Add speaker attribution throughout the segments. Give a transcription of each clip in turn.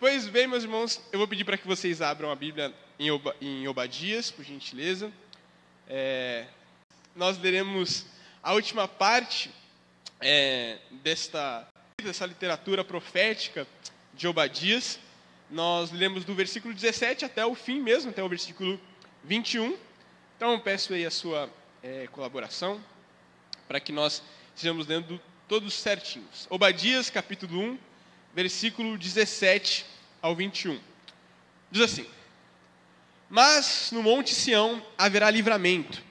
Speaker 1: Pois bem, meus irmãos, eu vou pedir para que vocês abram a Bíblia em, Oba, em Obadias, por gentileza. É, nós leremos a última parte é, desta, dessa literatura profética de Obadias. Nós lemos do versículo 17 até o fim mesmo, até o versículo 21. Então, eu peço aí a sua é, colaboração para que nós estejamos lendo todos certinhos. Obadias, capítulo 1, versículo 17 ao 21. Diz assim: Mas no monte Sião haverá livramento,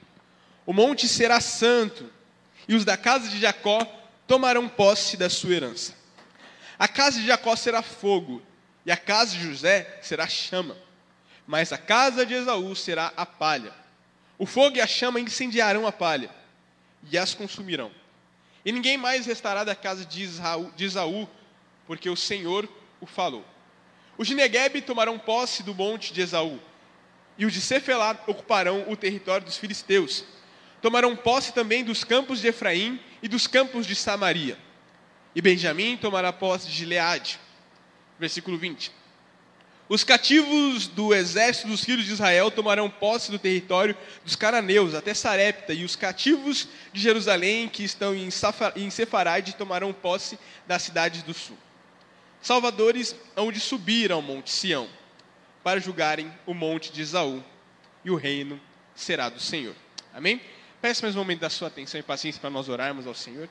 Speaker 1: o monte será santo, e os da casa de Jacó tomarão posse da sua herança. A casa de Jacó será fogo, e a casa de José será chama, mas a casa de Esaú será a palha. O fogo e a chama incendiarão a palha, e as consumirão. E ninguém mais restará da casa de Esaú, porque o Senhor o falou. Os de Negueb tomarão posse do monte de Esaú, e os de Cefelá ocuparão o território dos filisteus. Tomarão posse também dos campos de Efraim e dos campos de Samaria. E Benjamim tomará posse de Gileade. Versículo 20. Os cativos do exército dos filhos de Israel tomarão posse do território dos cananeus até Sarepta, e os cativos de Jerusalém que estão em, Sefarade tomarão posse das cidades do sul salvadores hão de subir ao monte Sião, para julgarem o monte de Esaú, e o reino será do Senhor. Amém? Peço mais um momento da sua atenção e paciência para nós orarmos ao Senhor.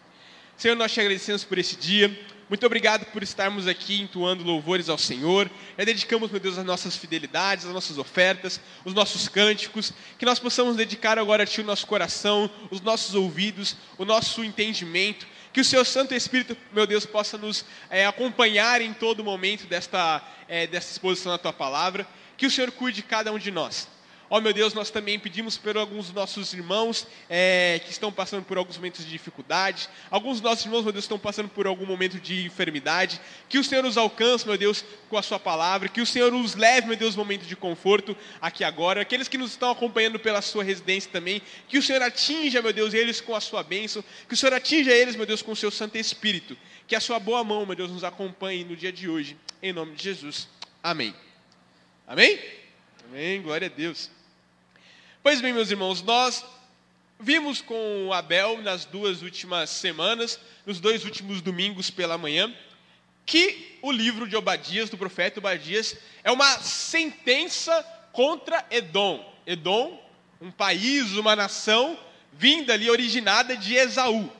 Speaker 1: Senhor, nós te agradecemos por esse dia. Muito obrigado por estarmos aqui entoando louvores ao Senhor. Já dedicamos, meu Deus, as nossas fidelidades, as nossas ofertas, os nossos cânticos. Que nós possamos dedicar agora a Ti o nosso coração, os nossos ouvidos, o nosso entendimento que o seu Santo Espírito, meu Deus, possa nos é, acompanhar em todo momento desta, é, desta exposição da tua palavra. Que o Senhor cuide de cada um de nós. Ó oh, meu Deus, nós também pedimos por alguns dos nossos irmãos é, que estão passando por alguns momentos de dificuldade. Alguns dos nossos irmãos, meu Deus, estão passando por algum momento de enfermidade. Que o Senhor os alcance, meu Deus, com a sua palavra. Que o Senhor os leve, meu Deus, momento de conforto aqui agora. Aqueles que nos estão acompanhando pela sua residência também. Que o Senhor atinja, meu Deus, eles com a sua bênção. Que o Senhor atinja eles, meu Deus, com o seu Santo Espírito. Que a sua boa mão, meu Deus, nos acompanhe no dia de hoje. Em nome de Jesus. Amém. Amém? Amém. Glória a Deus. Pois bem, meus irmãos, nós vimos com Abel nas duas últimas semanas, nos dois últimos domingos pela manhã, que o livro de Obadias, do profeta Obadias, é uma sentença contra Edom. Edom, um país, uma nação vinda ali, originada de Esaú.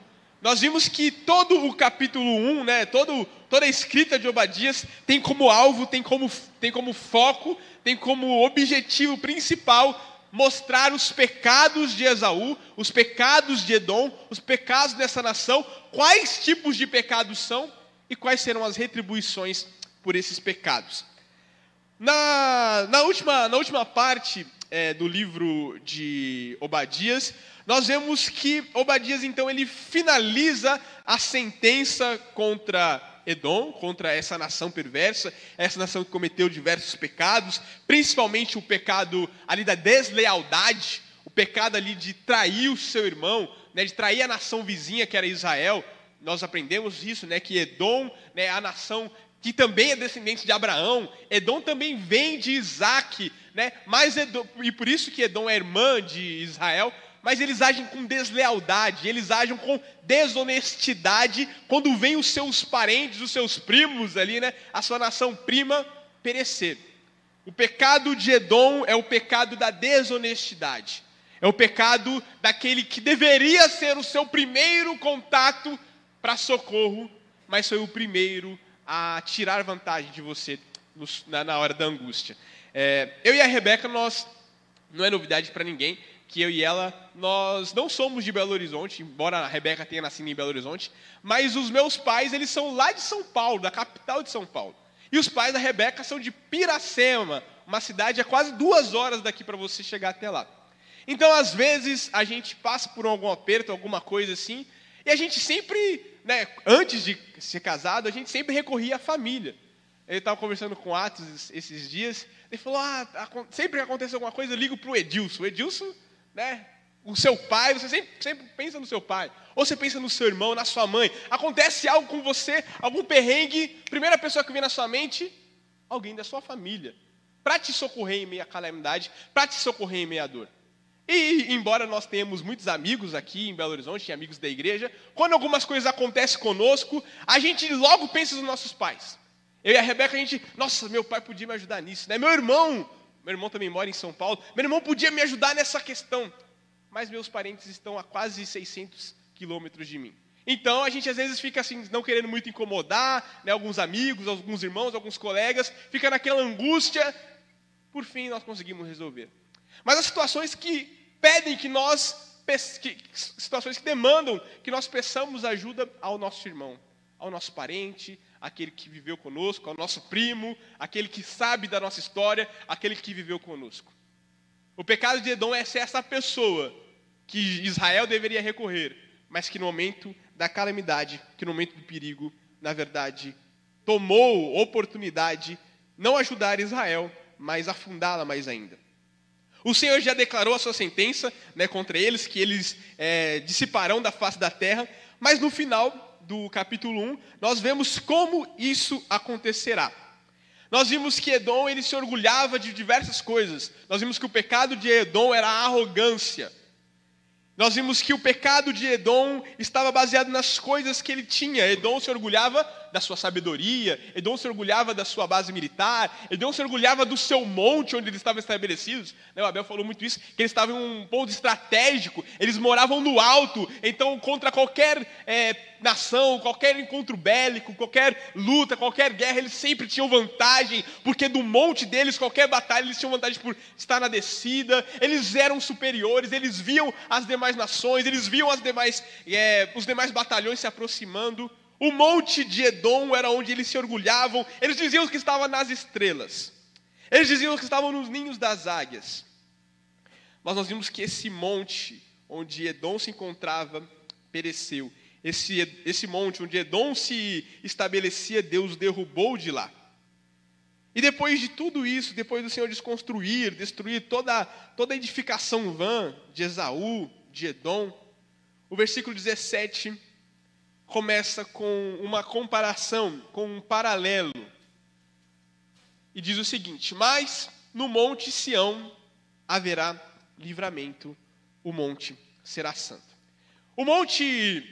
Speaker 1: Nós vimos que todo o capítulo 1, né, todo, toda a escrita de Obadias tem como alvo, tem como, tem como foco, tem como objetivo principal mostrar os pecados de Esaú, os pecados de Edom, os pecados dessa nação, quais tipos de pecados são e quais serão as retribuições por esses pecados. Na, na, última, na última parte é, do livro de Obadias, nós vemos que Obadias, então, ele finaliza a sentença contra Edom, contra essa nação perversa, essa nação que cometeu diversos pecados, principalmente o pecado ali da deslealdade, o pecado ali de trair o seu irmão, né, de trair a nação vizinha que era Israel. Nós aprendemos isso, né, que Edom né, a nação que também é descendente de Abraão. Edom também vem de Isaac, né? Mas Edom, e por isso que Edom é irmã de Israel, mas eles agem com deslealdade, eles agem com desonestidade quando vêm os seus parentes, os seus primos ali, né, a sua nação prima perecer. O pecado de Edom é o pecado da desonestidade. É o pecado daquele que deveria ser o seu primeiro contato para socorro, mas foi o primeiro a tirar vantagem de você na, hora da angústia. É, eu e a Rebeca, nós, não é novidade para ninguém, que eu e ela, nós não somos de Belo Horizonte, embora a Rebeca tenha nascido em Belo Horizonte, mas os meus pais, eles são lá de São Paulo, da capital de São Paulo. E os pais da Rebeca são de Piracema, uma cidade a quase duas horas daqui para você chegar até lá. Então, às vezes, a gente passa por algum aperto, alguma coisa assim, e a gente sempre, né, antes de ser casado, a gente sempre recorria à família. Eu estava conversando com o Atos esses dias, ele falou: ah, sempre que acontece alguma coisa, eu ligo para o Edilson. O Edilson né? O seu pai, você sempre, sempre pensa no seu pai. Ou você pensa no seu irmão, na sua mãe. Acontece algo com você, algum perrengue, primeira pessoa que vem na sua mente alguém da sua família, para te socorrer em meio à calamidade, para te socorrer em meio à dor. E, embora nós tenhamos muitos amigos aqui em Belo Horizonte, amigos da igreja, quando algumas coisas acontecem conosco, a gente logo pensa nos nossos pais. Eu e a Rebeca, a gente, nossa, meu pai podia me ajudar nisso, né? Meu irmão, meu irmão também mora em São Paulo, meu irmão podia me ajudar nessa questão. Mas meus parentes estão a quase 600 quilômetros de mim. Então a gente às vezes fica assim, não querendo muito incomodar, né, alguns amigos, alguns irmãos, alguns colegas, fica naquela angústia. Por fim, nós conseguimos resolver. Mas as situações que pedem que nós, que, situações que demandam que nós peçamos ajuda ao nosso irmão, ao nosso parente, aquele que viveu conosco, ao nosso primo, aquele que sabe da nossa história, aquele que viveu conosco. O pecado de Edom é ser essa pessoa que Israel deveria recorrer, mas que no momento da calamidade, que no momento do perigo, na verdade, tomou oportunidade não ajudar Israel, mas afundá-la mais ainda. O Senhor já declarou a sua sentença né, contra eles, que eles é, dissiparão da face da terra, mas no final do capítulo 1, nós vemos como isso acontecerá. Nós vimos que Edom ele se orgulhava de diversas coisas. Nós vimos que o pecado de Edom era a arrogância. Nós vimos que o pecado de Edom estava baseado nas coisas que ele tinha. Edom se orgulhava da sua sabedoria, Edom se orgulhava da sua base militar, Edom se orgulhava do seu monte onde eles estavam estabelecidos. Né, o Abel falou muito isso, que eles estavam em um ponto estratégico, eles moravam no alto, então contra qualquer é, nação, qualquer encontro bélico, qualquer luta, qualquer guerra, eles sempre tinham vantagem, porque do monte deles, qualquer batalha, eles tinham vantagem por estar na descida, eles eram superiores, eles viam as demais nações, eles viam as demais, é, os demais batalhões se aproximando. O monte de Edom era onde eles se orgulhavam. Eles diziam que estavam nas estrelas. Eles diziam que estavam nos ninhos das águias. Mas nós vimos que esse monte onde Edom se encontrava pereceu. Esse, esse monte onde Edom se estabelecia, Deus derrubou de lá. E depois de tudo isso, depois do Senhor desconstruir, destruir toda, toda a edificação vã de Esaú, de Edom, o versículo 17 começa com uma comparação, com um paralelo. E diz o seguinte: Mas no monte Sião haverá livramento, o monte será santo. O monte,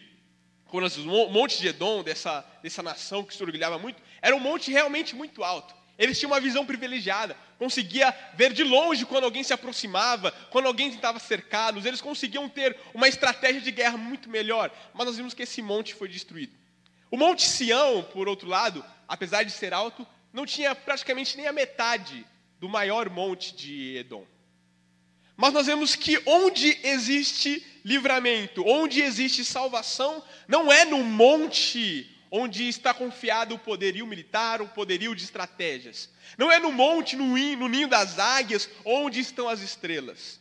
Speaker 1: o monte de Edom, dessa, dessa nação que se orgulhava muito, era um monte realmente muito alto. Eles tinham uma visão privilegiada, conseguia ver de longe quando alguém se aproximava, quando alguém tentava cercá-los, eles conseguiam ter uma estratégia de guerra muito melhor, mas nós vimos que esse monte foi destruído. O Monte Sião, por outro lado, apesar de ser alto, não tinha praticamente nem a metade do maior monte de Edom. Mas nós vemos que onde existe livramento, onde existe salvação, não é no monte onde está confiado o poderio militar, o poderio de estratégias. Não é no monte, no ninho das águias, onde estão as estrelas.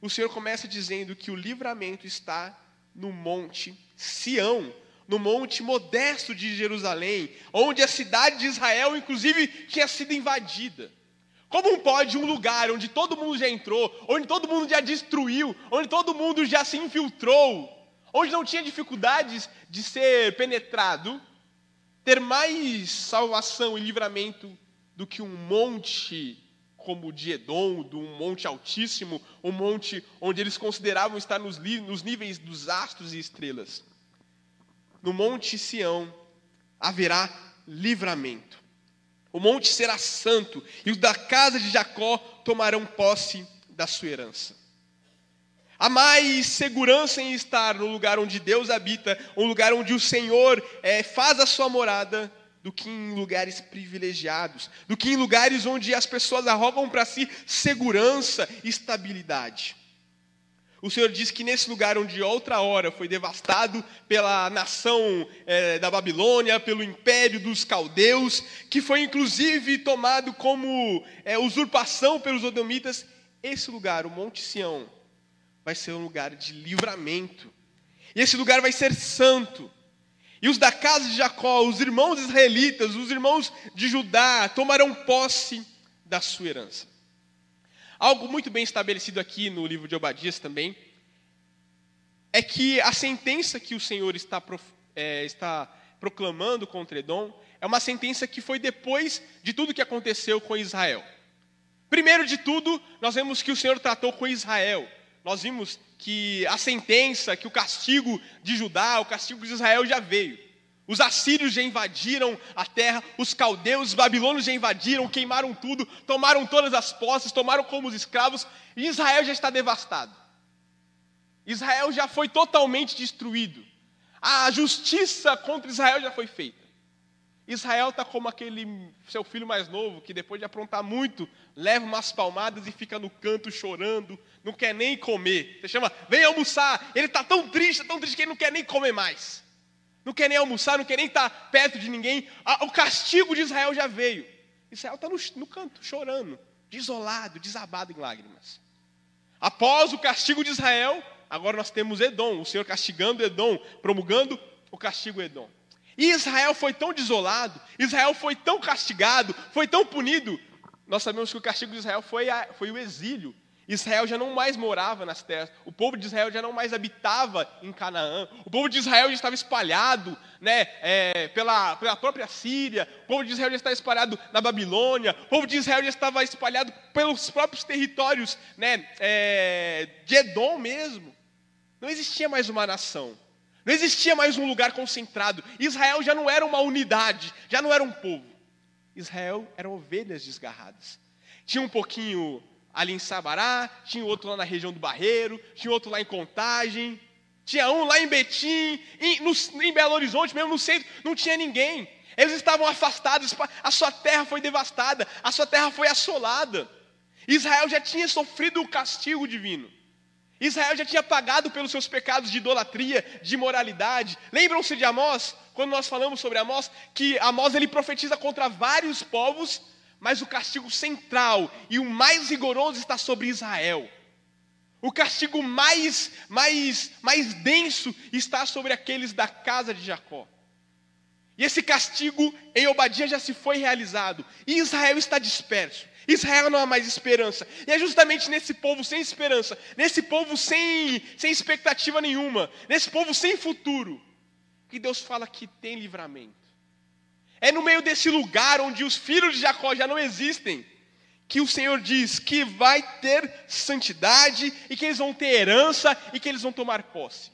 Speaker 1: O Senhor começa dizendo que o livramento está no monte Sião, no monte modesto de Jerusalém, onde a cidade de Israel, inclusive, tinha sido invadida. Como pode um lugar onde todo mundo já entrou, onde todo mundo já destruiu, onde todo mundo já se infiltrou, onde não tinha dificuldades de ser penetrado, ter mais salvação e livramento do que um monte como o de Edom, de um monte altíssimo, um monte onde eles consideravam estar nos, nos níveis dos astros e estrelas. No monte Sião haverá livramento. O monte será santo, e os da casa de Jacó tomarão posse da sua herança. Há mais segurança em estar no lugar onde Deus habita, um lugar onde o Senhor é, faz a sua morada, do que em lugares privilegiados, do que em lugares onde as pessoas arrogam para si segurança e estabilidade. O Senhor diz que nesse lugar onde outra hora foi devastado pela nação é, da Babilônia, pelo império dos caldeus, que foi inclusive tomado como é, usurpação pelos odomitas, esse lugar, o Monte Sião, vai ser um lugar de livramento. E esse lugar vai ser santo. E os da casa de Jacó, os irmãos israelitas, os irmãos de Judá, tomarão posse da sua herança. Algo muito bem estabelecido aqui no livro de Obadias também, é que a sentença que o Senhor está, é, está proclamando contra Edom é uma sentença que foi depois de tudo que aconteceu com Israel. Primeiro de tudo, nós vemos que o Senhor tratou com Israel. Nós vimos que a sentença, que o castigo de Judá, o castigo de Israel já veio. Os assírios já invadiram a terra, os caldeus, os babilônios já invadiram, queimaram tudo, tomaram todas as posses, tomaram como os escravos, e Israel já está devastado. Israel já foi totalmente destruído. A justiça contra Israel já foi feita. Israel está como aquele seu filho mais novo que depois de aprontar muito, leva umas palmadas e fica no canto chorando, não quer nem comer. Você chama, vem almoçar. Ele está tão triste, tão triste que ele não quer nem comer mais. Não quer nem almoçar, não quer nem estar tá perto de ninguém. O castigo de Israel já veio. Israel está no, no canto, chorando, desolado, desabado em lágrimas. Após o castigo de Israel, agora nós temos Edom, o Senhor castigando Edom, promulgando o castigo Edom. E Israel foi tão desolado, Israel foi tão castigado, foi tão punido. Nós sabemos que o castigo de Israel foi, a, foi o exílio. Israel já não mais morava nas terras, o povo de Israel já não mais habitava em Canaã, o povo de Israel já estava espalhado né, é, pela, pela própria Síria, o povo de Israel já estava espalhado na Babilônia, o povo de Israel já estava espalhado pelos próprios territórios né, é, de Edom mesmo. Não existia mais uma nação. Não existia mais um lugar concentrado. Israel já não era uma unidade, já não era um povo. Israel eram ovelhas desgarradas. Tinha um pouquinho ali em Sabará, tinha outro lá na região do Barreiro, tinha outro lá em Contagem, tinha um lá em Betim, em, no, em Belo Horizonte, mesmo no centro, não tinha ninguém. Eles estavam afastados, a sua terra foi devastada, a sua terra foi assolada. Israel já tinha sofrido o castigo divino. Israel já tinha pagado pelos seus pecados de idolatria, de imoralidade. Lembram-se de Amós? Quando nós falamos sobre Amós, que Amós ele profetiza contra vários povos, mas o castigo central e o mais rigoroso está sobre Israel. O castigo mais, mais, mais denso está sobre aqueles da casa de Jacó. E esse castigo em Obadia já se foi realizado. E Israel está disperso. Israel não há mais esperança. E é justamente nesse povo sem esperança, nesse povo sem, sem expectativa nenhuma, nesse povo sem futuro, que Deus fala que tem livramento. É no meio desse lugar onde os filhos de Jacó já não existem, que o Senhor diz que vai ter santidade e que eles vão ter herança e que eles vão tomar posse.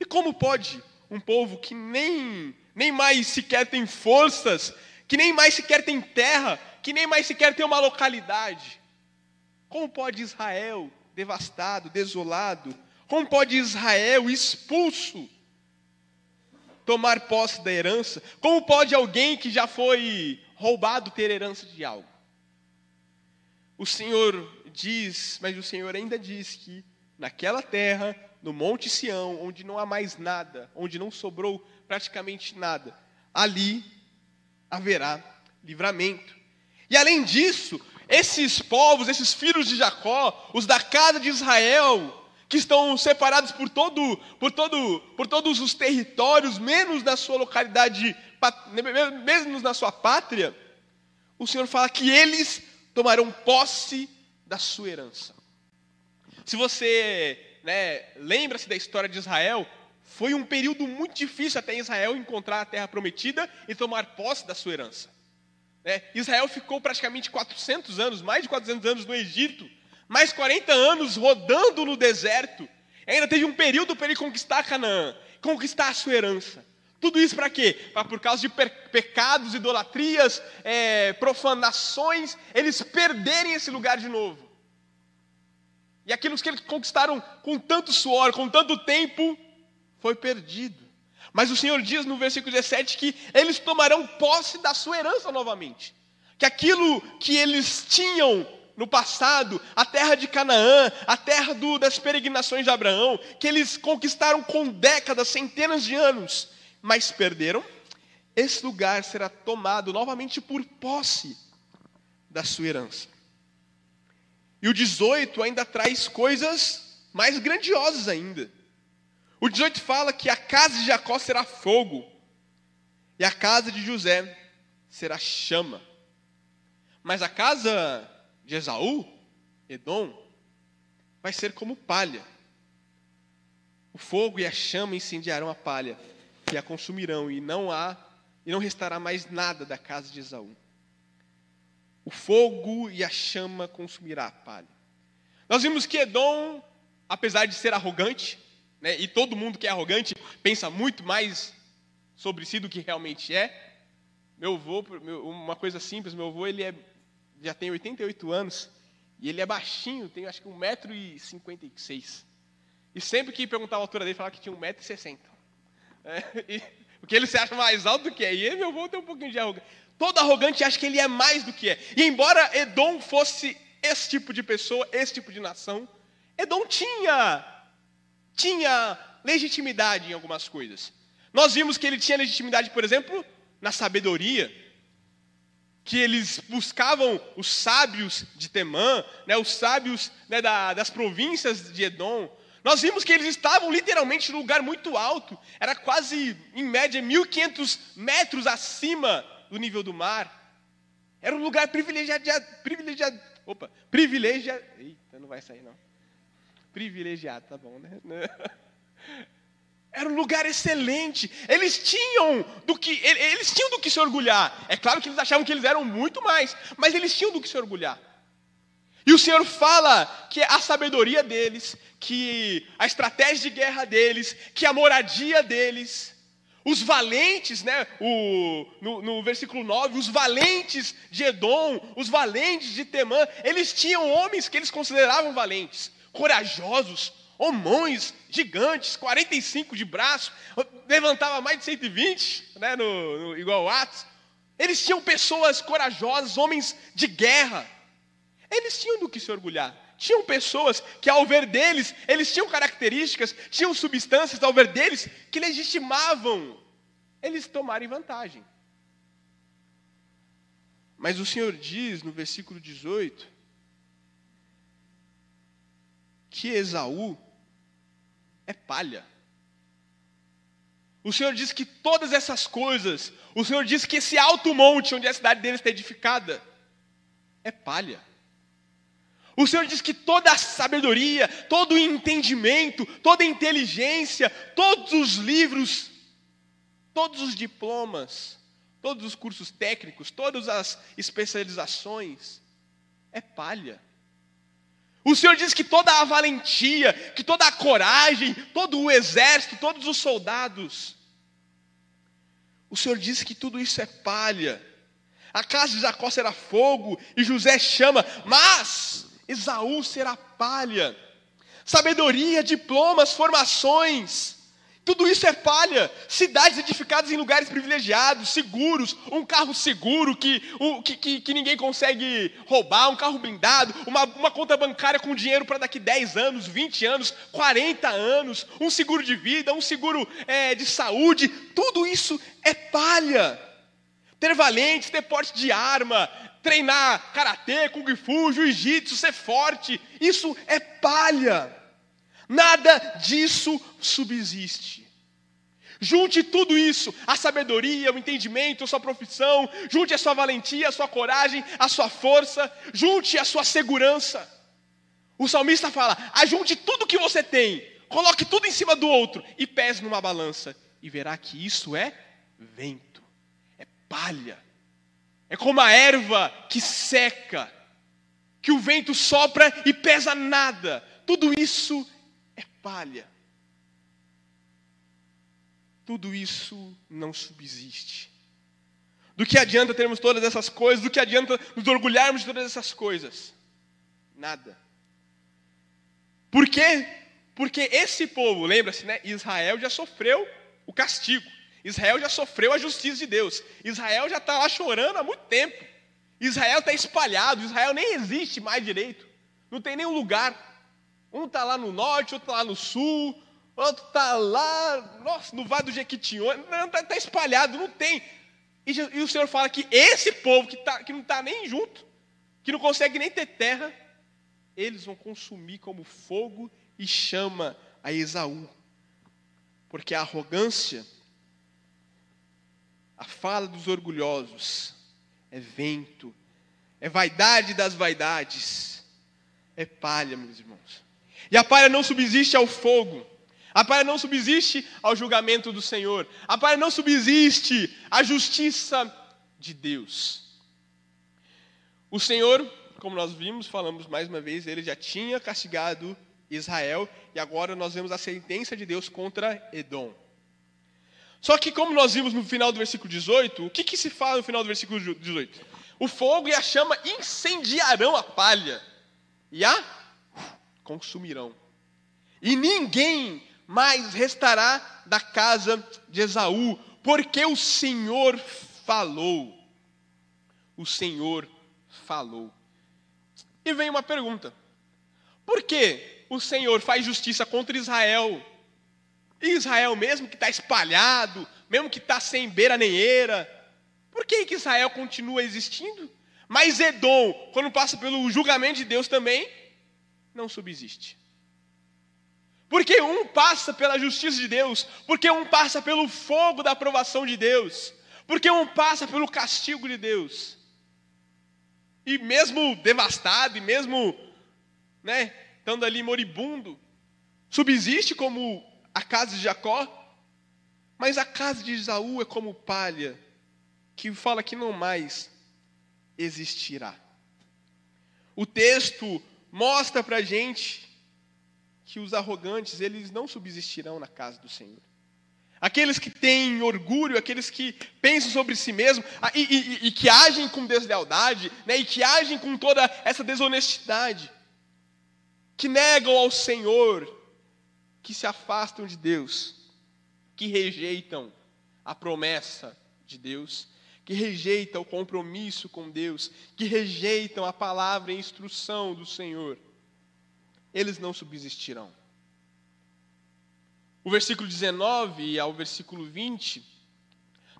Speaker 1: E como pode um povo que nem, nem mais sequer tem forças, que nem mais sequer tem terra, que nem mais sequer tem uma localidade. Como pode Israel, devastado, desolado, como pode Israel, expulso, tomar posse da herança? Como pode alguém que já foi roubado ter herança de algo? O Senhor diz, mas o Senhor ainda diz que naquela terra, no Monte Sião, onde não há mais nada, onde não sobrou praticamente nada, ali haverá livramento. E além disso, esses povos, esses filhos de Jacó, os da casa de Israel, que estão separados por todo, por todo, por todos os territórios, menos na sua localidade, menos na sua pátria, o Senhor fala que eles tomarão posse da sua herança. Se você né, lembra-se da história de Israel, foi um período muito difícil até Israel encontrar a terra prometida e tomar posse da sua herança. É, Israel ficou praticamente 400 anos, mais de 400 anos no Egito, mais 40 anos rodando no deserto. E ainda teve um período para ele conquistar Canaã, conquistar a sua herança. Tudo isso para quê? Para por causa de pecados, idolatrias, é, profanações, eles perderem esse lugar de novo. E aquilo que eles conquistaram com tanto suor, com tanto tempo, foi perdido. Mas o Senhor diz no versículo 17 que eles tomarão posse da sua herança novamente. Que aquilo que eles tinham no passado, a terra de Canaã, a terra do, das peregrinações de Abraão, que eles conquistaram com décadas, centenas de anos, mas perderam, esse lugar será tomado novamente por posse da sua herança. E o 18 ainda traz coisas mais grandiosas ainda. O 18 fala que a casa de Jacó será fogo, e a casa de José será chama. Mas a casa de Esaú, Edom, vai ser como palha. O fogo e a chama incendiarão a palha e a consumirão, e não há e não restará mais nada da casa de Esaú. O fogo e a chama consumirá a palha. Nós vimos que Edom, apesar de ser arrogante, né, e todo mundo que é arrogante pensa muito mais sobre si do que realmente é. Meu avô, uma coisa simples, meu avô ele é, já tem 88 anos e ele é baixinho, tem acho que 1,56m. E sempre que perguntava a altura dele, falava que tinha 1,60m. É, porque ele se acha mais alto do que é. E meu avô, tem um pouquinho de arrogância. Todo arrogante acha que ele é mais do que é. E embora Edom fosse esse tipo de pessoa, esse tipo de nação, Edom tinha, tinha legitimidade em algumas coisas. Nós vimos que ele tinha legitimidade, por exemplo, na sabedoria, que eles buscavam os sábios de Temã, né, os sábios né, da, das províncias de Edom. Nós vimos que eles estavam literalmente num lugar muito alto, era quase, em média, 1.500 metros acima do nível do mar. Era um lugar privilegiado, privilegiado, opa, privilegiado, eita, não vai sair não. Privilegiado, tá bom, né? Era um lugar excelente. Eles tinham do que eles tinham do que se orgulhar. É claro que eles achavam que eles eram muito mais, mas eles tinham do que se orgulhar. E o Senhor fala que a sabedoria deles, que a estratégia de guerra deles, que a moradia deles, os valentes, né, o, no, no versículo 9, os valentes de Edom, os valentes de Temã, eles tinham homens que eles consideravam valentes, corajosos, homões gigantes, 45 de braço, levantava mais de 120, né, no, no, igual Atos. Eles tinham pessoas corajosas, homens de guerra. Eles tinham do que se orgulhar. Tinham pessoas que, ao ver deles, eles tinham características, tinham substâncias, ao ver deles, que legitimavam eles tomarem vantagem. Mas o Senhor diz no versículo 18 que Esaú é palha. O Senhor diz que todas essas coisas, o Senhor diz que esse alto monte onde a cidade dele está edificada, é palha. O Senhor diz que toda a sabedoria, todo o entendimento, toda a inteligência, todos os livros, todos os diplomas, todos os cursos técnicos, todas as especializações, é palha. O Senhor diz que toda a valentia, que toda a coragem, todo o exército, todos os soldados, o Senhor diz que tudo isso é palha. A casa de Jacó será fogo e José chama, mas Esaú será palha. Sabedoria, diplomas, formações, tudo isso é palha. Cidades edificadas em lugares privilegiados, seguros, um carro seguro que, um, que, que, que, ninguém consegue roubar, um carro blindado, uma, uma conta bancária com dinheiro para daqui 10 anos, 20 anos, 40 anos, um seguro de vida, um seguro é, de saúde. Tudo isso é palha. Ter valentes, ter porte de arma, treinar karatê, kung fu, jiu-jitsu, ser forte, isso é palha. Nada disso subsiste. Junte tudo isso, a sabedoria, o entendimento, a sua profissão, junte a sua valentia, a sua coragem, a sua força, junte a sua segurança. O salmista fala: ajunte tudo que você tem, coloque tudo em cima do outro e pese numa balança, e verá que isso é vento, é palha, é como a erva que seca, que o vento sopra e pesa nada. Tudo isso palha. Tudo isso não subsiste. Do que adianta termos todas essas coisas? Do que adianta nos orgulharmos de todas essas coisas? Nada. Por quê? Porque esse povo, lembra-se, né? Israel já sofreu o castigo. Israel já sofreu a justiça de Deus. Israel já está lá chorando há muito tempo. Israel está espalhado. Israel nem existe mais direito. Não tem nenhum lugar. Um está lá no norte, outro está lá no sul, outro está lá, nossa, no Vale do Jequitinhonha. Está tá espalhado, não tem. E, e, o Senhor fala que esse povo que, tá, que não está nem junto, que não consegue nem ter terra, eles vão consumir como fogo e chama a Esaú. Porque a arrogância, a fala dos orgulhosos, é vento, é vaidade das vaidades, é palha, meus irmãos. E a palha não subsiste ao fogo. A palha não subsiste ao julgamento do Senhor. A palha não subsiste à justiça de Deus. O Senhor, como nós vimos, falamos mais uma vez, ele já tinha castigado Israel e agora nós vemos a sentença de Deus contra Edom. Só que, como nós vimos no final do versículo 18, o que, que se fala no final do versículo 18? O fogo e a chama incendiarão a palha e a consumirão. E ninguém mais restará da casa de Esaú, porque o Senhor falou. O Senhor falou. E vem uma pergunta: por que o Senhor faz justiça contra Israel? Israel, mesmo que está espalhado, mesmo que está sem beira nem eira, por que, que Israel continua existindo? Mas Edom, quando passa pelo julgamento de Deus também, não subsiste. Porque um passa pela justiça de Deus, porque um passa pelo fogo da aprovação de Deus, porque um passa pelo castigo de Deus. E mesmo devastado, e mesmo né, estando ali moribundo, subsiste como a casa de Jacó, mas a casa de Isaú é como palha, que fala que não mais existirá. O texto mostra para a gente que os arrogantes, eles não subsistirão na casa do Senhor. Aqueles que têm orgulho, aqueles que pensam sobre si mesmos e, e, e que agem com deslealdade, né, e que agem com toda essa desonestidade, que negam ao Senhor, que se afastam de Deus, que rejeitam a promessa de Deus, que rejeitam o compromisso com Deus, que rejeitam a palavra e a instrução do Senhor, eles não subsistirão. O versículo 19 ao versículo 20,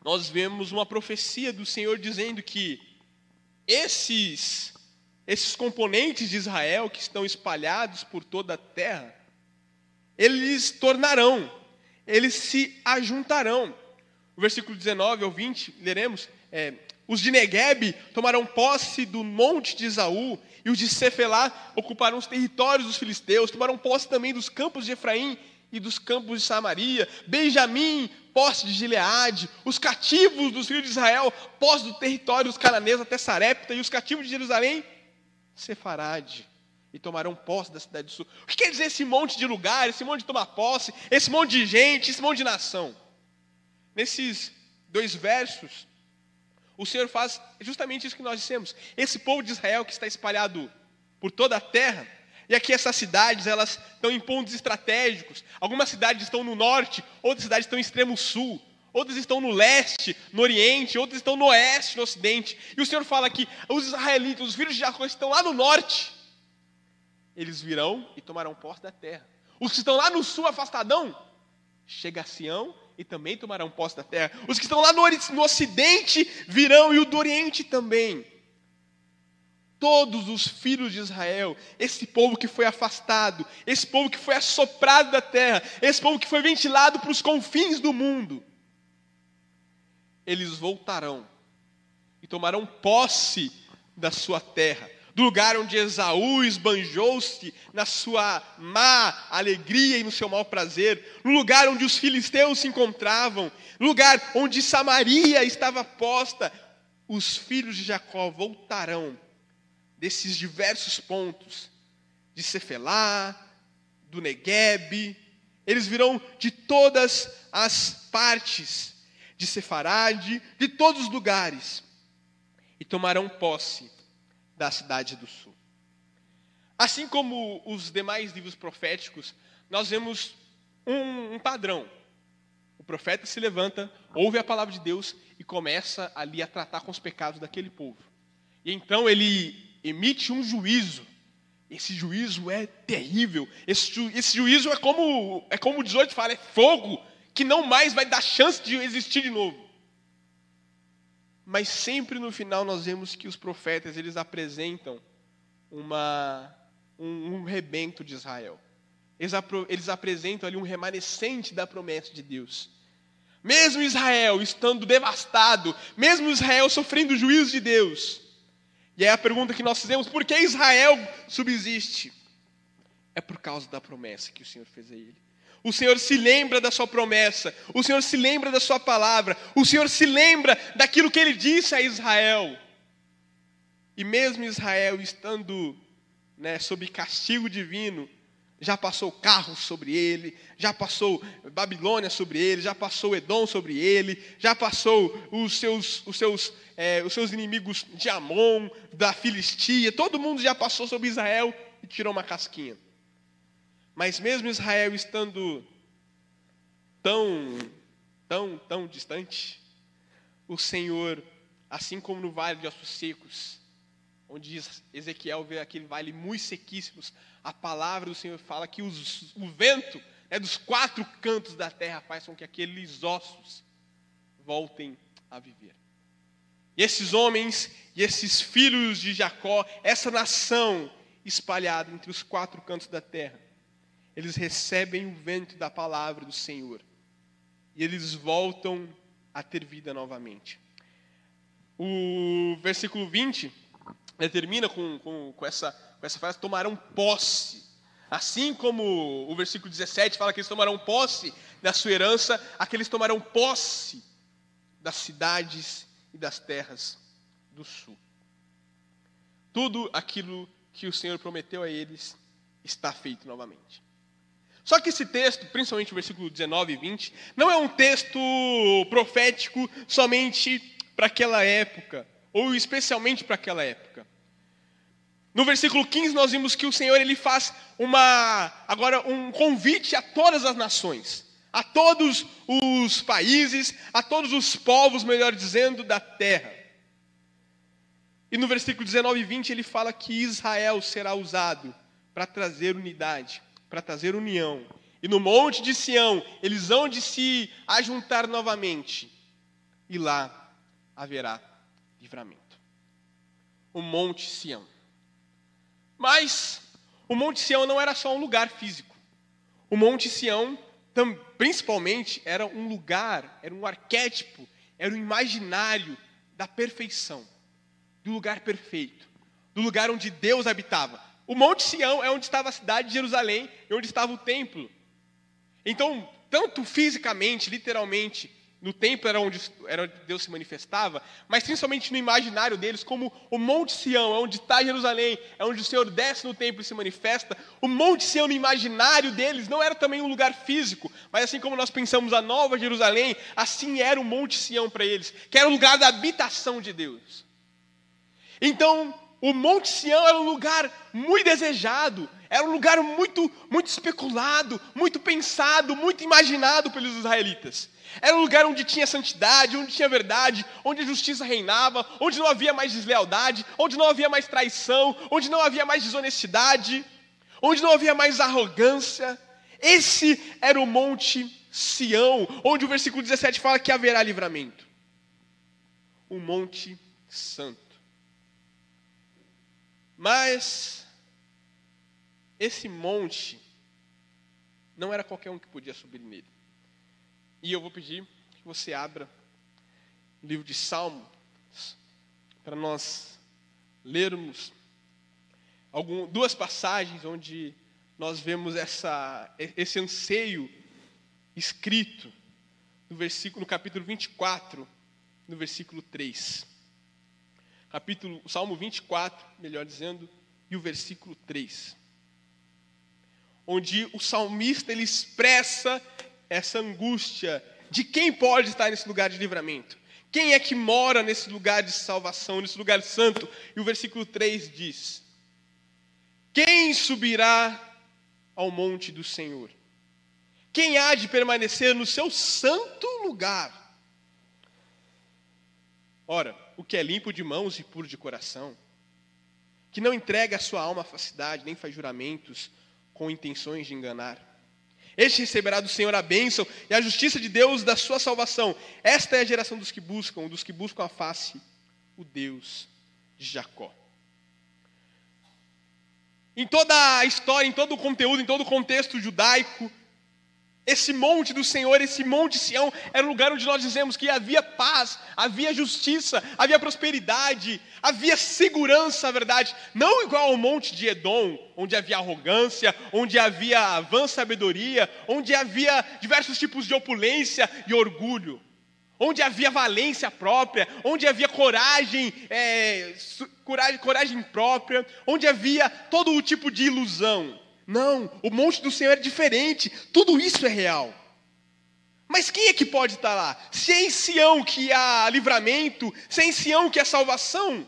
Speaker 1: nós vemos uma profecia do Senhor dizendo que esses esses componentes de Israel que estão espalhados por toda a terra, eles tornarão, eles se ajuntarão. O versículo 19 ao 20, leremos: é, os de Negueb tomarão posse do monte de Esaú, e os de Cefelá ocuparão os territórios dos filisteus, tomarão posse também dos campos de Efraim e dos campos de Samaria, Benjamim, posse de Gileade, os cativos dos filhos de Israel, posse do território dos cananeus até Sarepta, e os cativos de Jerusalém, Sefarade e tomarão posse da cidade do sul. O que quer dizer esse monte de lugar, esse monte de tomar posse, esse monte de gente, esse monte de nação? Nesses dois versos, o Senhor faz justamente isso que nós dissemos. Esse povo de Israel que está espalhado por toda a terra, e aqui essas cidades, elas estão em pontos estratégicos. Algumas cidades estão no norte, outras cidades estão em extremo sul, outras estão no leste, no oriente, outras estão no oeste, no ocidente. E o Senhor fala que os israelitas, os filhos de Jacó estão lá no norte eles virão e tomarão posse da terra. Os que estão lá no sul, afastadão, chega a Sião e também tomarão posse da terra. Os que estão lá no, ocidente virão e o do oriente também. Todos os filhos de Israel, esse povo que foi afastado, esse povo que foi assoprado da terra, esse povo que foi ventilado para os confins do mundo, eles voltarão e tomarão posse da sua terra do lugar onde Esaú esbanjou-se na sua má alegria e no seu mau prazer, no lugar onde os filisteus se encontravam, no lugar onde Samaria estava posta, os filhos de Jacó voltarão desses diversos pontos, de Cefelá, do Negueb, eles virão de todas as partes de Sefarade, de todos os lugares, e tomarão posse da cidade do sul. Assim como os demais livros proféticos, nós vemos um, um padrão. O profeta se levanta, ouve a palavra de Deus e começa ali a tratar com os pecados daquele povo. E então ele emite um juízo. Esse juízo é terrível. Esse, ju, esse juízo é como, é como o 18 fala, é fogo que não mais vai dar chance de existir de novo. Mas sempre no final nós vemos que os profetas eles apresentam uma, um, um rebento de Israel. Eles, apro, eles apresentam ali um remanescente da promessa de Deus. Mesmo Israel estando devastado, mesmo Israel sofrendo o juízo de Deus. E aí a pergunta que nós fizemos, por que Israel subsiste? É por causa da promessa que o Senhor fez a ele. O Senhor se lembra da sua promessa, o Senhor se lembra da sua palavra, o Senhor se lembra daquilo que ele disse a Israel. E mesmo Israel estando né, sob castigo divino, já passou carros sobre ele, já passou Babilônia sobre ele, já passou Edom sobre ele, já passou os seus, os seus, é, os seus inimigos de Amon, da Filistia, todo mundo já passou sobre Israel e tirou uma casquinha. Mas mesmo Israel estando tão, tão, tão distante, o Senhor, assim como no vale de ossos secos, onde Ezequiel vê aquele vale muito sequíssimos, a palavra do Senhor fala que os, o vento é dos quatro cantos da terra faz com que aqueles ossos voltem a viver. E esses homens e esses filhos de Jacó, essa nação espalhada entre os quatro cantos da terra, eles recebem o vento da palavra do Senhor e eles voltam a ter vida novamente. O versículo 20 termina com, com, com, essa, com essa frase: tomarão posse. Assim como o versículo 17 fala que eles tomarão posse da sua herança, aqueles tomarão posse das cidades e das terras do sul. Tudo aquilo que o Senhor prometeu a eles está feito novamente. Só que esse texto, principalmente o versículo 19 e 20, não é um texto profético somente para aquela época, ou especialmente para aquela época. No versículo 15 nós vimos que o Senhor ele faz uma agora um convite a todas as nações, a todos os países, a todos os povos, melhor dizendo, da terra. E no versículo 19 e 20 ele fala que Israel será usado para trazer unidade, para trazer união. E no monte de Sião, eles vão de se ajuntar novamente. E lá haverá livramento. O monte Sião. Mas o monte Sião não era só um lugar físico. O monte Sião, principalmente, era um lugar, era um arquétipo, era um imaginário da perfeição, do lugar perfeito, do lugar onde Deus habitava. O Monte Sião é onde estava a cidade de Jerusalém e onde estava o templo. Então, tanto fisicamente, literalmente, no templo era onde, era onde Deus se manifestava, mas principalmente no imaginário deles, como o Monte Sião, é onde está Jerusalém, é onde o Senhor desce no templo e se manifesta. O Monte Sião, no imaginário deles, não era também um lugar físico, mas assim como nós pensamos a Nova Jerusalém, assim era o Monte Sião para eles, que era o lugar da habitação de Deus. Então, o Monte Sião era um lugar muito desejado, era um lugar muito, muito especulado, muito pensado, muito imaginado pelos israelitas. Era um lugar onde tinha santidade, onde tinha verdade, onde a justiça reinava, onde não havia mais deslealdade, onde não havia mais traição, onde não havia mais desonestidade, onde não havia mais arrogância. Esse era o Monte Sião, onde o versículo 17 fala que haverá livramento. O Monte Santo. Mas esse monte não era qualquer um que podia subir nele. E eu vou pedir que você abra o livro de Salmos para nós lermos algum, duas passagens onde nós vemos essa, esse anseio escrito no versículo no capítulo 24, no versículo 3 capítulo, Salmo 24, melhor dizendo, e o versículo 3. Onde o salmista ele expressa essa angústia de quem pode estar nesse lugar de livramento. Quem é que mora nesse lugar de salvação, nesse lugar santo? E o versículo 3 diz: Quem subirá ao monte do Senhor? Quem há de permanecer no seu santo lugar? Ora, o que é limpo de mãos e puro de coração, que não entrega a sua alma à falsidade, nem faz juramentos com intenções de enganar. Este receberá do Senhor a bênção e a justiça de Deus da sua salvação. Esta é a geração dos que buscam, dos que buscam a face, o Deus de Jacó. Em toda a história, em todo o conteúdo, em todo o contexto judaico, Esse monte do Senhor, esse monte Sião, era o lugar onde nós dizemos que havia paz, havia justiça, havia prosperidade, havia segurança, a verdade. Não igual ao monte de Edom, onde havia arrogância, onde havia vã sabedoria, onde havia diversos tipos de opulência e orgulho, onde havia valência própria, onde havia coragem, é, coragem, coragem própria, onde havia todo o tipo de ilusão. Não, o monte do Senhor é diferente, tudo isso é real. Mas quem é que pode estar lá? Se é em Sião que há livramento, se é em Sião que há salvação,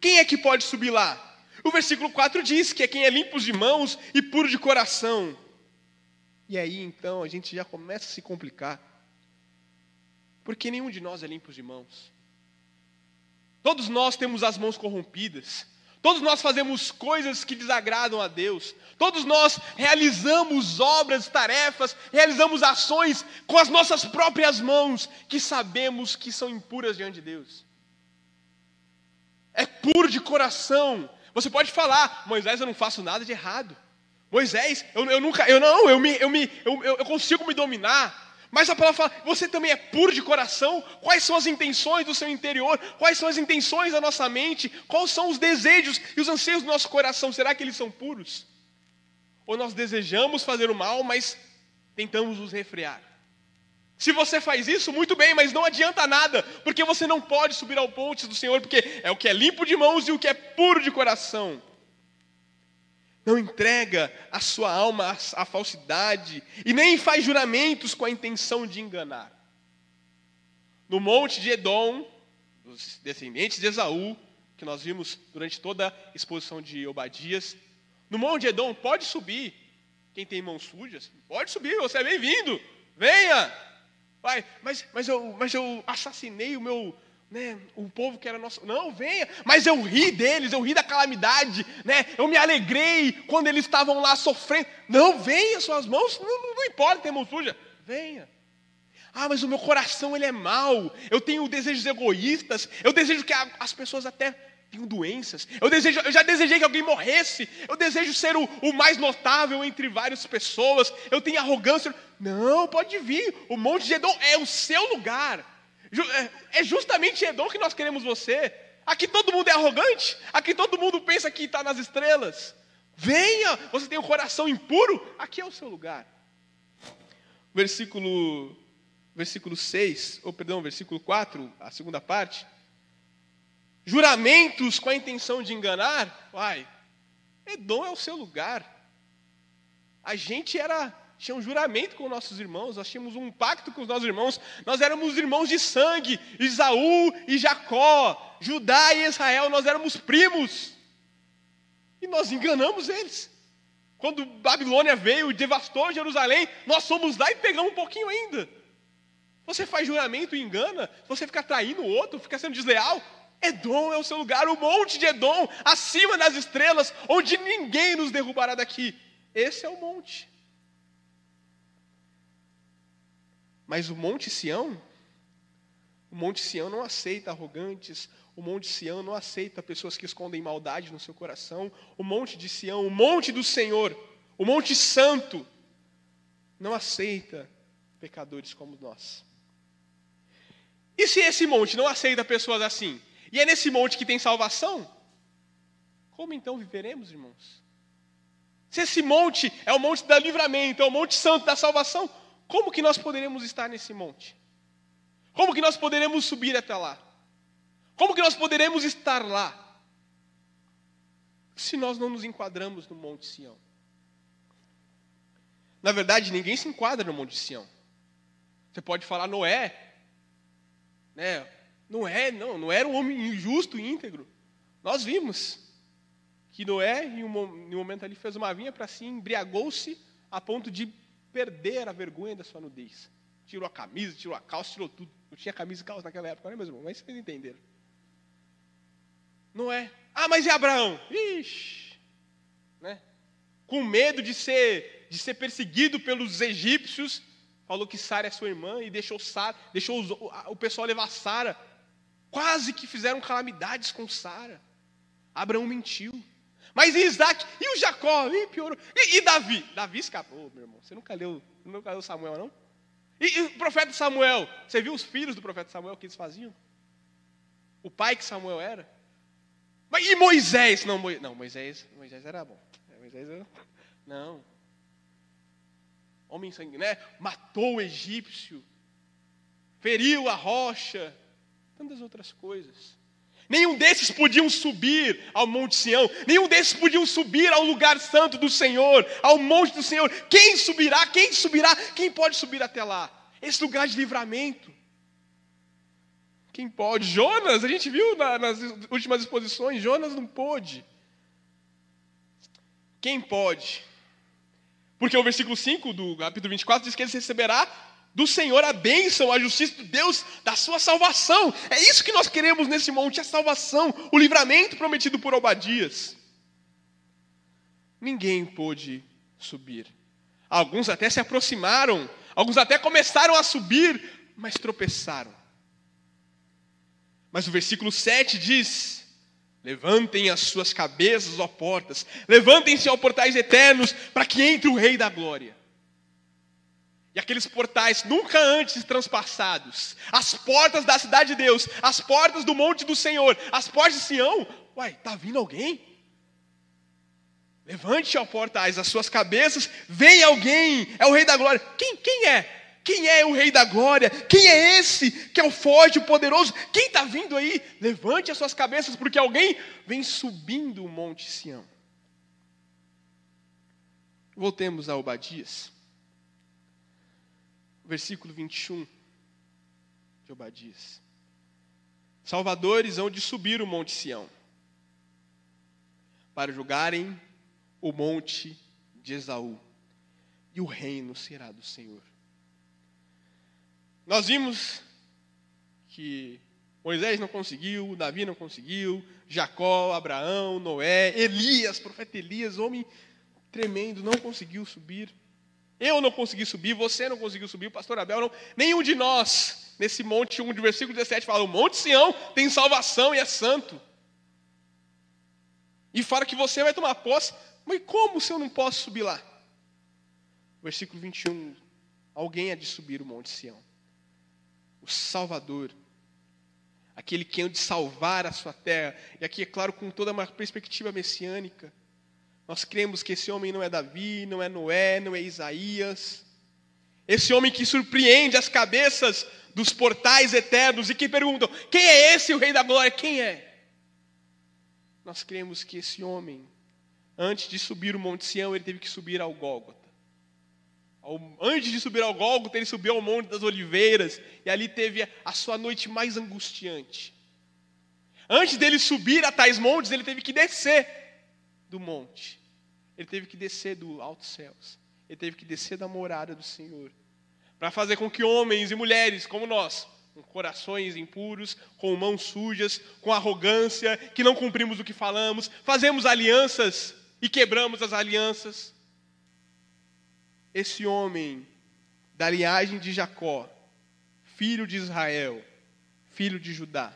Speaker 1: quem é que pode subir lá? O versículo 4 diz que é quem é limpo de mãos e puro de coração. E aí então a gente já começa a se complicar. Porque nenhum de nós é limpo de mãos. Todos nós temos as mãos corrompidas. Todos nós fazemos coisas que desagradam a Deus. Todos nós realizamos obras, tarefas, realizamos ações com as nossas próprias mãos, que sabemos que são impuras diante de Deus. É puro de coração. Você pode falar, Moisés, eu não faço nada de errado. Moisés, eu, eu nunca, eu não, eu me, eu me, eu, eu consigo me dominar. Mas a palavra fala, você também é puro de coração? Quais são as intenções do seu interior? Quais são as intenções da nossa mente? Quais são os desejos e os anseios do nosso coração? Será que eles são puros? Ou nós desejamos fazer o mal, mas tentamos os refrear? Se você faz isso, muito bem, mas não adianta nada, porque você não pode subir ao ponte do Senhor, porque é o que é limpo de mãos e o que é puro de coração. Não entrega a sua alma à falsidade e nem faz juramentos com a intenção de enganar. No monte de Edom, os descendentes de Esaú, que nós vimos durante toda a exposição de Obadias, no monte de Edom pode subir. Quem tem mãos sujas, pode subir, você é bem-vindo. Venha. Vai, mas, mas, eu, mas eu assassinei o meu, né, o povo que era nosso. Não, venha. Mas eu ri deles, eu ri da calamidade, né? Eu me alegrei quando eles estavam lá sofrendo. Não, venha, suas mãos, não, não importa ter mão suja. Venha. Ah, mas o meu coração ele é mau. Eu tenho desejos egoístas. Eu desejo que as pessoas até tenham doenças. Eu desejo, eu já desejei que alguém morresse. Eu desejo ser o, o mais notável entre várias pessoas. Eu tenho arrogância. Não, pode vir. O Monte de Edom é o seu lugar. É, é justamente Edom que nós queremos você. Aqui todo mundo é arrogante. Aqui todo mundo pensa que está nas estrelas. Venha, você tem um coração impuro. Aqui é o seu lugar. Versículo, versículo 6, ou perdão, versículo 4, a segunda parte. Juramentos com a intenção de enganar. Uai, Edom é o seu lugar. A gente era tinha um juramento com nossos irmãos, nós tínhamos um pacto com os nossos irmãos, nós éramos irmãos de sangue, Isaú e Jacó, Judá e Israel, nós éramos primos. E nós enganamos eles. Quando Babilônia veio e devastou Jerusalém, nós somos lá e pegamos um pouquinho ainda. Você faz juramento e engana, você fica traindo o outro, fica sendo desleal. Edom é o seu lugar, o monte de Edom, acima das estrelas, onde ninguém nos derrubará daqui. Esse é o monte. Mas o Monte Sião, o Monte Sião não aceita arrogantes, o Monte Sião não aceita pessoas que escondem maldade no seu coração. O Monte de Sião, o Monte do Senhor, o Monte Santo, não aceita pecadores como nós. E se esse monte não aceita pessoas assim, e é nesse monte que tem salvação, como então viveremos, irmãos? Se esse monte é o monte da livramento, é o monte santo da salvação, como que nós poderemos estar nesse monte? Como que nós poderemos subir até lá? Como que nós poderemos estar lá? Se nós não nos enquadramos no Monte Sião. Na verdade, ninguém se enquadra no Monte Sião. Você pode falar Noé, né? Noé, não, não era um homem injusto e íntegro. Nós vimos que Noé, em um, momento ali, fez uma vinha para si, embriagou-se a ponto de perder a vergonha da sua nudez. Tirou a camisa, tirou a calça, tirou tudo. Não tinha camisa e calça naquela época, né, meus? Mas vocês entenderam. Não é? Ah, mas e Abraão? Ixi, né? Com medo de ser, de ser perseguido pelos egípcios, falou que Sara é sua irmã e deixou, Sara, deixou os, o, o pessoal levar Sara. Quase que fizeram calamidades com Sara. Abraão mentiu. Mas Isaac? E o Jacó? E piorou. E, e Davi? Davi escapou, meu irmão. Você nunca leu, nunca leu Samuel, não? E, e o profeta Samuel? Você viu os filhos do profeta Samuel que eles faziam? O pai que Samuel era? Mas e Moisés? Não, não Moisés, Moisés era bom. Moisés era, não. Homem sangue, né? Matou o egípcio, feriu a rocha, tantas outras coisas. Nenhum desses podiam subir ao Monte Sião, nenhum desses podiam subir ao lugar santo do Senhor, ao monte do Senhor. Quem subirá? Quem subirá? Quem pode subir até lá? Esse lugar de livramento. Quem pode? Jonas, a gente viu nas últimas exposições, Jonas não pôde. Quem pode? Porque o versículo 5 do capítulo 24 diz que ele receberá do Senhor a bênção, a justiça de Deus, da sua salvação. É isso que nós queremos nesse monte, a salvação, o livramento prometido por Obadias. Ninguém pôde subir. Alguns até se aproximaram, alguns até começaram a subir, mas tropeçaram. Mas o versículo 7 diz: Levantem as suas cabeças, ó portas, levantem-se, ó portais eternos, para que entre o Rei da Glória. E aqueles portais nunca antes transpassados, as portas da cidade de Deus, as portas do monte do Senhor, as portas de Sião. Uai, está vindo alguém? Levante, ó portais, as suas cabeças, vem alguém, é o Rei da Glória. Quem, quem é? Quem é o Rei da Glória? Quem é esse que é o forte, o poderoso? Quem está vindo aí? Levante as suas cabeças, porque alguém vem subindo o monte Sião. Voltemos a Obadias versículo 21 de Obadias. Salvadores hão de subir o monte Sião para julgarem o monte de Esaú, e o reino será do Senhor. Nós vimos que Moisés não conseguiu, Davi não conseguiu, Jacó, Abraão, Noé, Elias, profeta Elias, homem tremendo, não conseguiu subir. Eu não consegui subir, você não conseguiu subir, o pastor Abel não. Nenhum de nós, nesse monte 1 de versículo 17, fala: o Monte Sião tem salvação e é santo. E fala que você vai tomar posse, mas como se eu não posso subir lá? Versículo 21, alguém há de subir o Monte Sião. O Salvador, aquele que há de salvar a sua terra, e aqui é claro com toda uma perspectiva messiânica. Nós cremos que esse homem não é Davi, não é Noé, não é Isaías. Esse homem que surpreende as cabeças dos portais eternos e que perguntam: quem é esse o Rei da Glória? Quem é? Nós cremos que esse homem, antes de subir o Monte Sião, ele teve que subir ao Gólgota. Antes de subir ao Gólgota, ele subiu ao Monte das Oliveiras e ali teve a sua noite mais angustiante. Antes dele subir a tais montes, ele teve que descer do monte. Ele teve que descer do alto céus. Ele teve que descer da morada do Senhor. Para fazer com que homens e mulheres como nós, com corações impuros, com mãos sujas, com arrogância, que não cumprimos o que falamos, fazemos alianças e quebramos as alianças. Esse homem da linhagem de Jacó, filho de Israel, filho de Judá,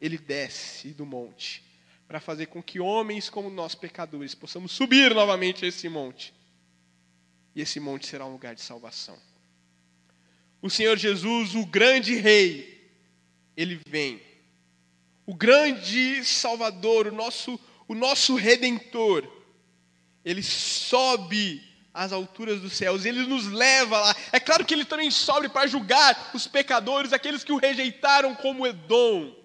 Speaker 1: ele desce do monte para fazer com que homens como nós, pecadores, possamos subir novamente a esse monte. E esse monte será um lugar de salvação. O Senhor Jesus, o grande Rei, ele vem. O grande Salvador, o nosso, o nosso Redentor, ele sobe às alturas dos céus, ele nos leva lá. É claro que ele também sobe para julgar os pecadores, aqueles que o rejeitaram como Edom.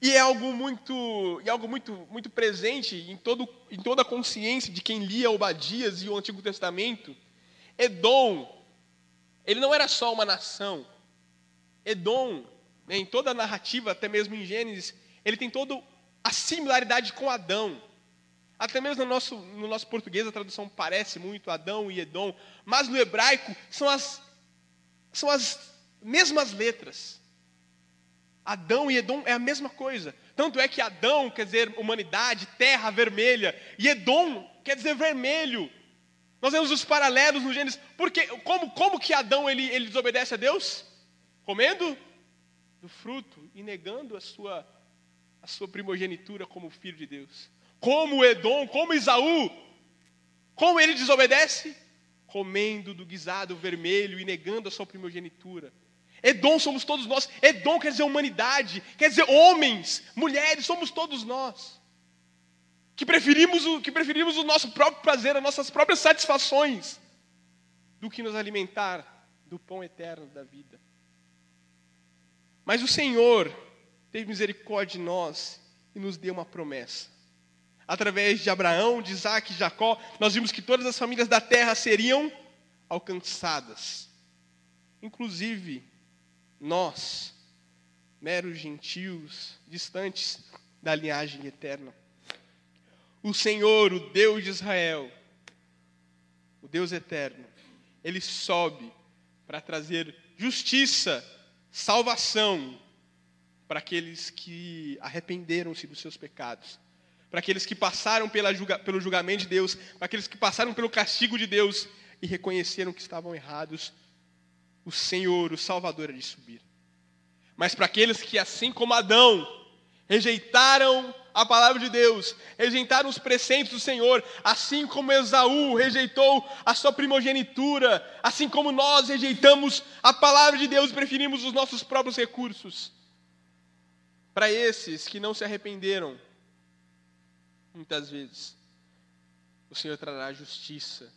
Speaker 1: E é algo muito, é algo muito, muito presente em, todo, em toda a consciência de quem lia Obadias e o Antigo Testamento. Edom, ele não era só uma nação. Edom, né, em toda a narrativa, até mesmo em Gênesis, ele tem toda a similaridade com Adão. Até mesmo no nosso, no nosso português a tradução parece muito Adão e Edom, mas no hebraico são as, são as mesmas letras. Adão e Edom é a mesma coisa. Tanto é que Adão quer dizer humanidade, terra vermelha, e Edom quer dizer vermelho. Nós vemos os paralelos no Gênesis. Porque, como, como que Adão ele, ele desobedece a Deus? Comendo do fruto e negando a sua, a sua primogenitura como filho de Deus. Como Edom, como Isaú. Como ele desobedece? Comendo do guisado vermelho e negando a sua primogenitura. Edom somos todos nós. Edom quer dizer humanidade, quer dizer homens, mulheres, somos todos nós. Que preferimos o, que preferimos o nosso próprio prazer, as nossas próprias satisfações, do que nos alimentar do pão eterno da vida. Mas o Senhor teve misericórdia de nós e nos deu uma promessa. Através de Abraão, de Isaac e Jacó, nós vimos que todas as famílias da terra seriam alcançadas. Inclusive nós, meros gentios, distantes da linhagem eterna. O Senhor, o Deus de Israel, o Deus eterno, ele sobe para trazer justiça, salvação para aqueles que arrependeram-se dos seus pecados, para aqueles que passaram julga, pelo julgamento de Deus, para aqueles que passaram pelo castigo de Deus e reconheceram que estavam errados o Senhor, o Salvador, é de subir. Mas para aqueles que, assim como Adão, rejeitaram a palavra de Deus, rejeitaram os preceitos do Senhor, assim como Esaú rejeitou a sua primogenitura, assim como nós rejeitamos a palavra de Deus e preferimos os nossos próprios recursos. Para esses que não se arrependeram, muitas vezes, o Senhor trará justiça.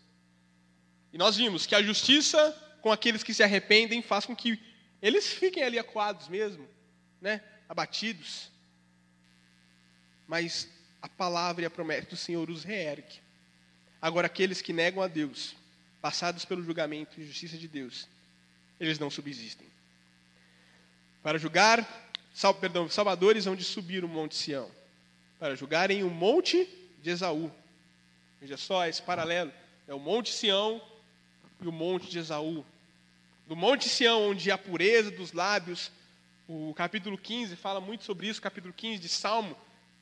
Speaker 1: E nós vimos que a justiça com aqueles que se arrependem faz com que eles fiquem ali acuados mesmo, né? abatidos. Mas a palavra e a promessa do Senhor os reergue. Agora, aqueles que negam a Deus, passados pelo julgamento e justiça de Deus, eles não subsistem. Para julgar, sal, perdão, salvadores vão de subir o monte Sião, para julgarem o monte de Esaú. Veja só esse paralelo: é o monte Sião e o monte de Esaú. Do monte Sião, onde a pureza dos lábios, o capítulo 15 fala muito sobre isso, capítulo 15 de Salmo,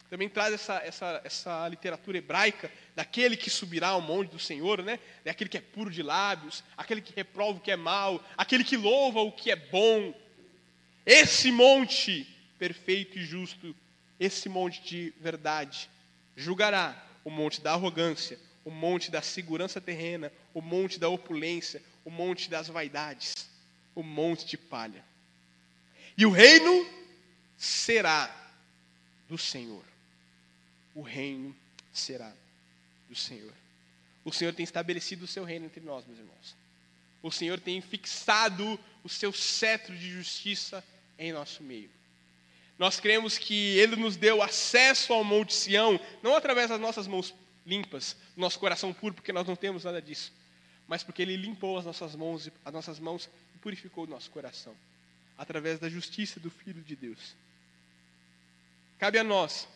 Speaker 1: também traz essa, essa, essa literatura hebraica daquele que subirá ao monte do Senhor, né? Daquele que é puro de lábios, aquele que reprova o que é mal, aquele que louva o que é bom. Esse monte perfeito e justo, esse monte de verdade, julgará o monte da arrogância, o monte da segurança terrena, o monte da opulência, o monte das vaidades, o monte de palha. E o reino será do Senhor. O reino será do Senhor. O Senhor tem estabelecido o seu reino entre nós, meus irmãos. O Senhor tem fixado o seu cetro de justiça em nosso meio. Nós cremos que Ele nos deu acesso ao Monte Sião, não através das nossas mãos limpas, nosso coração puro, porque nós não temos nada disso, mas porque Ele limpou as nossas mãos, as nossas mãos e purificou o nosso coração, através da justiça do Filho de Deus. Cabe a nós,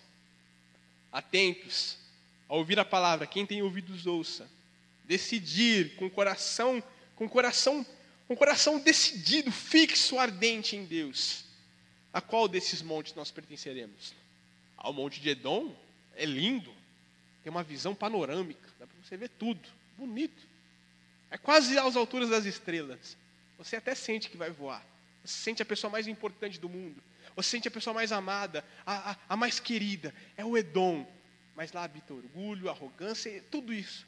Speaker 1: atentos a ouvir a palavra, quem tem ouvidos ouça, decidir com o coração, com o coração, com o coração decidido, fixo, ardente em Deus. A qual desses montes nós pertenceremos? Ao monte de Edom? É lindo, tem uma visão panorâmica, dá para você ver tudo, bonito. É quase às alturas das estrelas. Você até sente que vai voar. Você sente a pessoa mais importante do mundo. Você sente a pessoa mais amada, a, a, a mais querida. É o Edom. Mas lá habita orgulho, arrogância, tudo isso.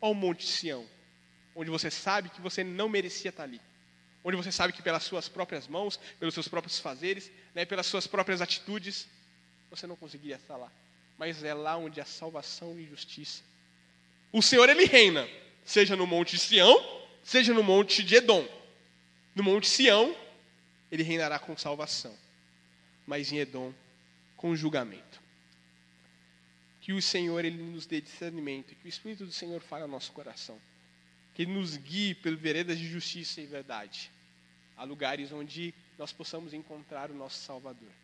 Speaker 1: Ao Monte Sião, onde você sabe que você não merecia estar ali. Onde você sabe que pelas suas próprias mãos, pelos seus próprios fazeres, né, pelas suas próprias atitudes, você não conseguiria estar lá mas é lá onde há salvação e justiça. O Senhor, Ele reina, seja no monte Sião, seja no monte de Edom. No monte Sião, Ele reinará com salvação, mas em Edom, com julgamento. Que o Senhor, Ele nos dê discernimento, que o Espírito do Senhor fale ao nosso coração. Que Ele nos guie pelas veredas de justiça e verdade, a lugares onde nós possamos encontrar o nosso Salvador.